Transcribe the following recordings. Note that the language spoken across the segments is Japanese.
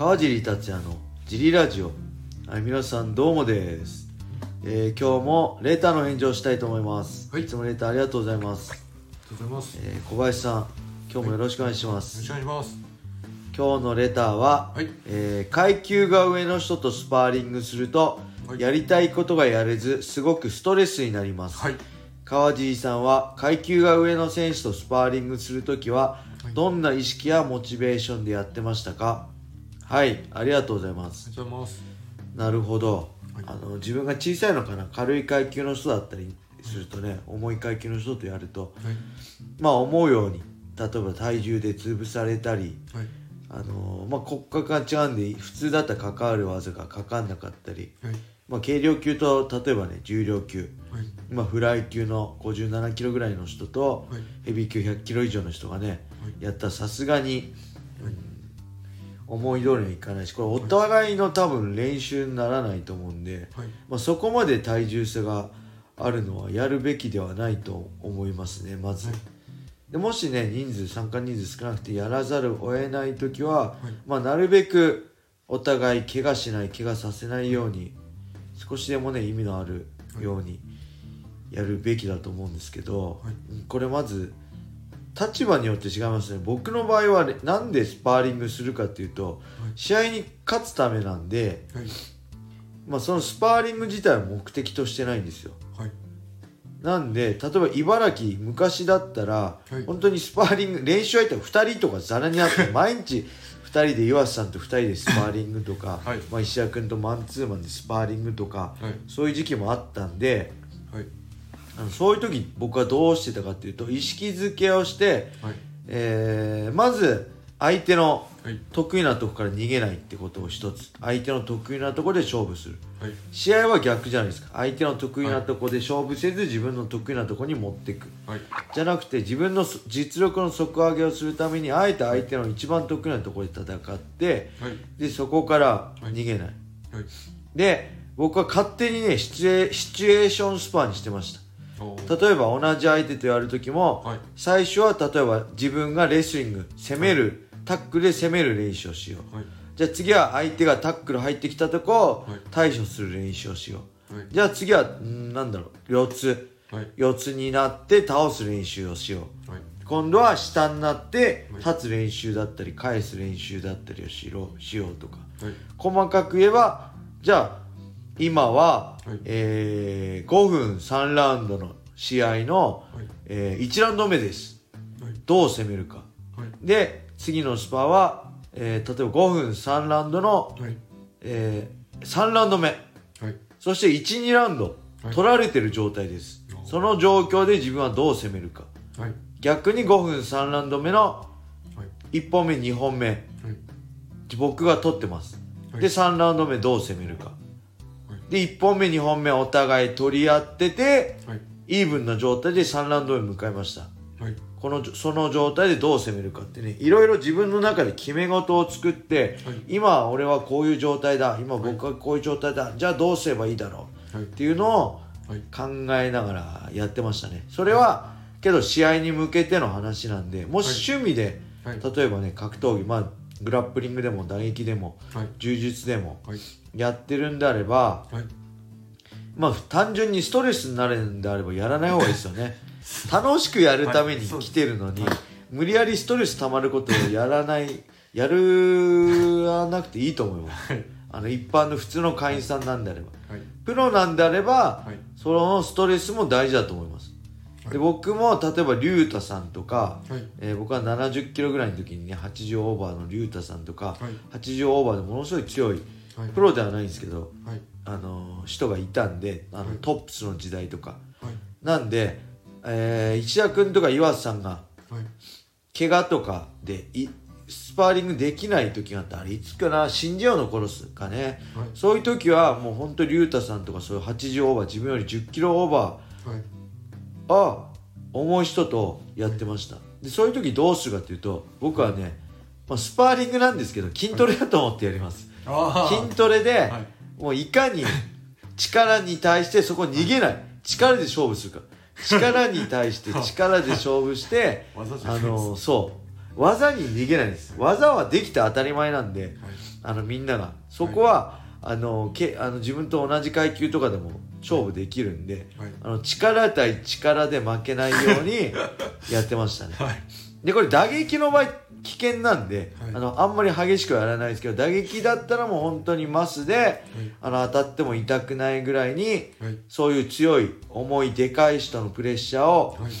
川尻達也のジリラジオ。はい皆さんどうもです、えー今日もレターの返事をしたいと思います、はい。いつもレターありがとうございます、ありがとうございます。えー小林さん今日もよろしくお願いしまよろすしくお願いします。今日のレターは、はい。えー階級が上の人とスパーリングすると、はい。やりたいことがやれずすごくストレスになります、はい。川尻さんは階級が上の選手とスパーリングするときははい。どんな意識やモチベーションでやってましたか？はいありがとうございますありがとうございます。なるほど、はいあの自分が小さいのかな？軽い階級の人だったりするとね重い階級の人とやるとはい。まあ思うように例えば体重で潰されたりはい。あのまあ、骨格が違うんで普通だったら関わる技がかかんなかったり、はい。まあ、軽量級と例えばね重量級はい。まあ、フライ級の57キロぐらいの人と、はいヘビー級100キロ以上の人がね、はいやったらさすがにはい。思い通りにはいかないしこれお互いの多分練習にならないと思うんで、はい。まあ、そこまで体重差があるのはやるべきではないと思いますねまず、はい。でもしね人数参加人数少なくてやらざるを得ない時は、はい。まあ、なるべくお互い怪我しない怪我させないように少しでもね意味のあるようにやるべきだと思うんですけど、はい。これまず立場によって違いますね僕の場合はねなんでスパーリングするかっていうと、試合に勝つためなんで、はい。まあ、そのスパーリング自体は目的としてないんですよはい。なんで例えば茨城昔だったら、はい本当にスパーリング練習相手が2人とかざらにあって 毎日2人で岩瀬さんと2人でスパーリングとか、はいまあ、石田君とマンツーマンでスパーリングとか、はい。そういう時期もあったんではい。あのそういう時僕はどうしてたかっていうと意識づけをして、はい。えーまず相手のはい。得意なとこから逃げないってことを一つ相手の得意なところで勝負するはい。試合は逆じゃないですか相手の得意なとこで勝負せず自分の得意なとこに持っていくはい。じゃなくて自分のそ実力の底上げをするためにあえて相手の一番得意なところで戦ってはい。でそこから逃げない、はい。で僕は勝手にねシチュエシチュエーションスパーにしてました例えば同じ相手とやる時も、はい。最初は例えば自分がレスリング攻める、タックルで攻める練習をしよう。はい。じゃあ次は相手がタックル入ってきたとこをはい。対処する練習をしよう、はい。じゃあ次はんなんだろう四つ。はい。四つになって倒す練習をしよう。はい。今度は下になってはい。立つ練習だったり返す練習だったりをしろしようとか。はい。細かく言えばじゃあ今は、はい。えー5分3ラウンドの試合の、はい。え1ラウンド目ですはい。どう攻めるかはい。で次のスパは、えー例えば5分3ラウンドの、はい。え3ラウンド目はい。そして12ラウンドはい取られてる状態です、その状況で自分はどう攻めるかはい。逆に5分3ラウンド目のはい。1本目2本目はい。僕が取ってます、はいで3ラウンド目どう攻めるか、はいで1本目2本目お互い取り合っててはい。イーブンな状態で3ラウンド目迎えましたはい。このその状態でどう攻めるかってねいろいろ自分の中で決め事を作って、はい今俺はこういう状態だ今僕はこういう状態だ、じゃあどうすればいいだろうはい。っていうのをはい。考えながらやってましたねそれはけど試合に向けての話なんでもし趣味で、はい。例えばね格闘技まあグラップリングでも打撃でもはい。柔術でもはい。やってるんであればはい。まあ単純にストレスになるんであればやらない方がいいですよね 楽しくやるために来てるのに、はい無理やりストレス溜まることをやらない やるなくていいと思いますはい。あの一般の普通の会員さんなんであればはい。プロなんであれば、はい。そのストレスも大事だと思います、はいで僕も例えば竜太さんとか、はい。えー僕は70キロぐらいの時にね80オーバーの竜太さんとか、はい。80オーバーでものすごい強いはい。プロではないんですけど、はい。あの人がいたんであの、はいトップスの時代とかはい。なんで、えー石田君とか岩瀬さんがはい。怪我とかでいスパーリングできない時があったあれいつかな新庄の頃っすかねはい。そういう時はもう本当竜太さんとかそういう80オーバー自分より10キロオーバはい。ーは重い人とやってましたでそういう時どうするかっていうと僕はね、まあ、スパーリングなんですけど筋トレだと思ってやります、あ筋トレで、はい。もういかに力に対してそこ逃げない。力で勝負するか力に対して 力で勝負してあのそう。技に逃げないんです。技はできて当たり前なんであのみんなが。そこは、あのけあの自分と同じ階級とかでも勝負できるんで、はい。あの力対力で負けないようにやってましたね。はい。でこれ打撃の場合危険なんで、はい。あのあんまり激しくはやらないですけど打撃だったらもう本当にマスであの当たっても痛くないぐらいにはい。そういう強い重いでかい人のプレッシャーをはい。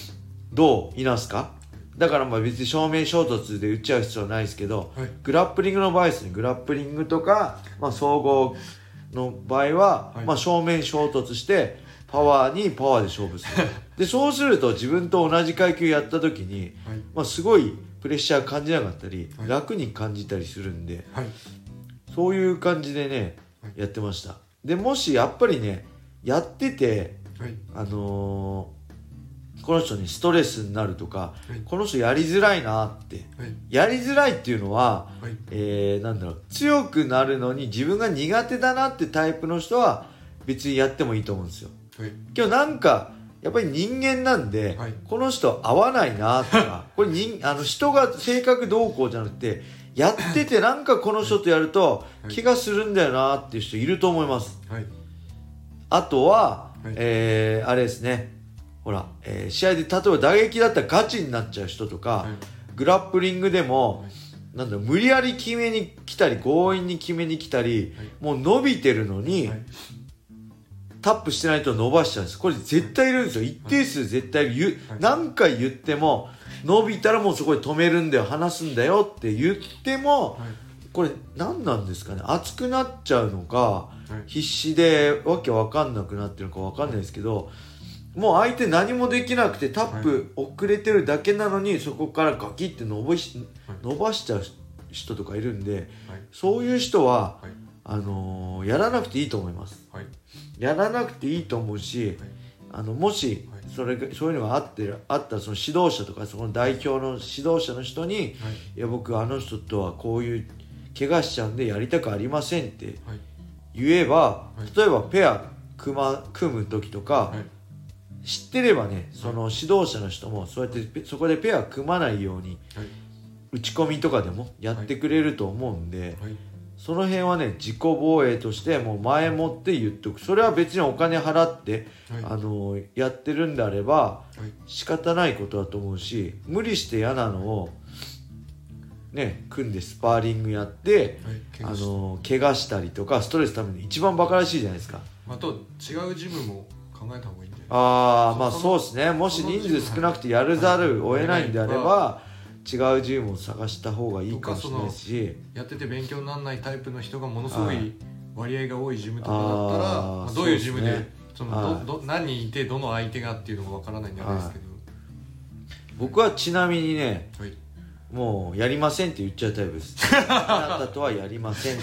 どういなすか？だからまあ別に正面衝突で打っちゃう必要はないですけど、はい。グラップリングの場合ですね。グラップリングとか、まあ、総合の場合は、はい。まあ、正面衝突してパワーにパワーで勝負する。でそうすると自分と同じ階級やった時に、はい。まあ、すごいプレッシャー感じなかったり、はい。楽に感じたりするんではい。そういう感じでねはい。やってました。でもしやっぱりねやっててはい。あのーこの人にストレスになるとか、はい。この人やりづらいなってはい。やりづらいっていうのは、はい。えーなんだろう強くなるのに自分が苦手だなってタイプの人は別にやってもいいと思うんですよ。はい。今日なんかやっぱり人間なんで、はい。この人合わないなとか これ人あの人が性格どうこうじゃなくてやっててなんかこの人とやるとはい。気がするんだよなっていう人いると思います。はい。あとは、はい。えーあれですね。ほら、えー試合で例えば打撃だったらガチになっちゃう人とか、はい。グラップリングでも、はい。なんだ無理やり決めに来たり強引に決めに来たり、はい。もう伸びてるのに、はいタップしてないと伸ばしちゃうんです。これ絶対いるんですよ。一定数絶対いる、言うはい何回言っても伸びたらもうそこで止めるんだよ離すんだよって言っても、はいこれ何なんですかね。熱くなっちゃうのか、はい必死でわけわかんなくなってるのかわかんないですけどもう相手何もできなくてタップ遅れてるだけなのにそこからガキって伸ばしはい伸ばしちゃう人とかいるんではい。そういう人ははいあのーやらなくていいと思います。はい。やらなくていいと思うしあのもしはい。それがそういうのがあってるあったらその指導者とかその代表の指導者の人にはい。いや僕あの人とはこういう怪我しちゃうんでやりたくありませんってはい。言えば、い。例えばペア組,、ま、組む時とか、はい。知ってればねその指導者の人もそうやってペそこでペア組まないようにはい。打ち込みとかでもやってくれると思うんで、はいその辺はね自己防衛としてもう前もって言っとく。それは別にお金払って、はい。あのやってるんであればはい。仕方ないことだと思うし無理して嫌なのをね組んでスパーリングやって、あはい。怪我しの怪我したりとかストレスために一番バカらしいじゃないですか。あと違うジムも考えた方がいいんじゃないああまあそうですね。もし人数少なくてやるざるを得ないんであれば違うジムを探した方がいいかもしれないし。やってて勉強にならないタイプの人がものすごはい。い割合が多いジムとかだったらまあどういうジムでね。そはい。のどど何人いてどの相手がっていうのがわからないんであれですけど。僕はちなみにねはい。もうやりませんって言っちゃうタイプです。あなたとはやりません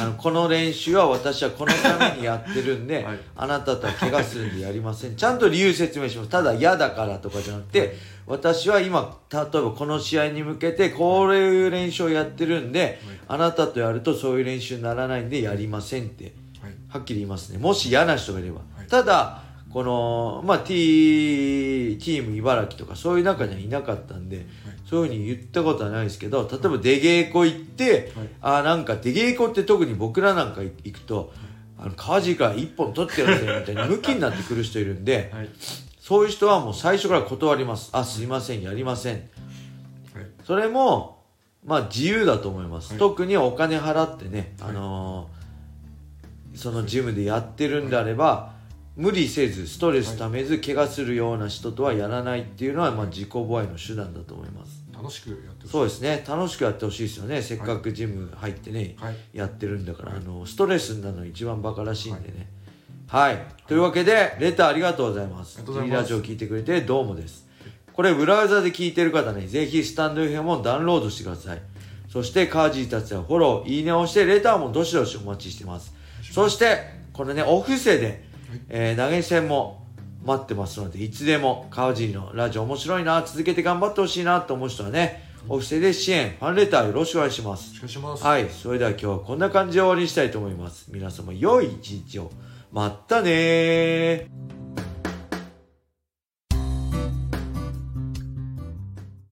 あのこの練習は私はこのためにやってるんで、はい。あなたとは怪我するんでやりません。ちゃんと理由説明しますた。だ嫌だからとかじゃなくて私は今例えばこの試合に向けてこういう練習をやってるんで、あなたとやるとそういう練習にならないんでやりませんってはい。はっきり言いますね。もし嫌な人がいれば、はい。ただこのまあ T, チーム茨城とかそういう中にはいなかったんで、そういうふうに言ったことはないですけど例えば出稽古行って、はい。あーなんか出稽古って特に僕らなんか行くとあの川尻から一本取ってるんだよみたいに ムキになってくる人いるんではい。そういう人はもう最初から断ります。あすいませんやりません。はい。それもまあ自由だと思います、はい。特にお金払ってね、あのーそのジムでやってるんであれば、無理せずストレスためず怪我するような人とはやらないっていうのは、まあ、自己防衛の手段だと思います楽しくやってほしい。そうですね。楽しくやってほしいですよね。せっかくジム入ってね、はい。やってるんだから、あのストレスになるの一番バカらしいんでね。はい、というわけでレターありがとうございます。ありがとうございます。ラジオ聞いてくれてどうもです。これブラウザで聞いてる方ねぜひスタンド FM をダウンロードしてください。そしてカージー達也フォローいいねをしてレターもどしどしお待ちしてます。そしてこれねお布施で、えー投げ銭も待ってますのでいつでもカージーのラジオ面白いな続けて頑張ってほしいなと思う人はねお布施で支援ファンレターよろしくお願いしますはい、それでは今日はこんな感じで終わりにしたいと思います。皆様良い一日を。まったねー。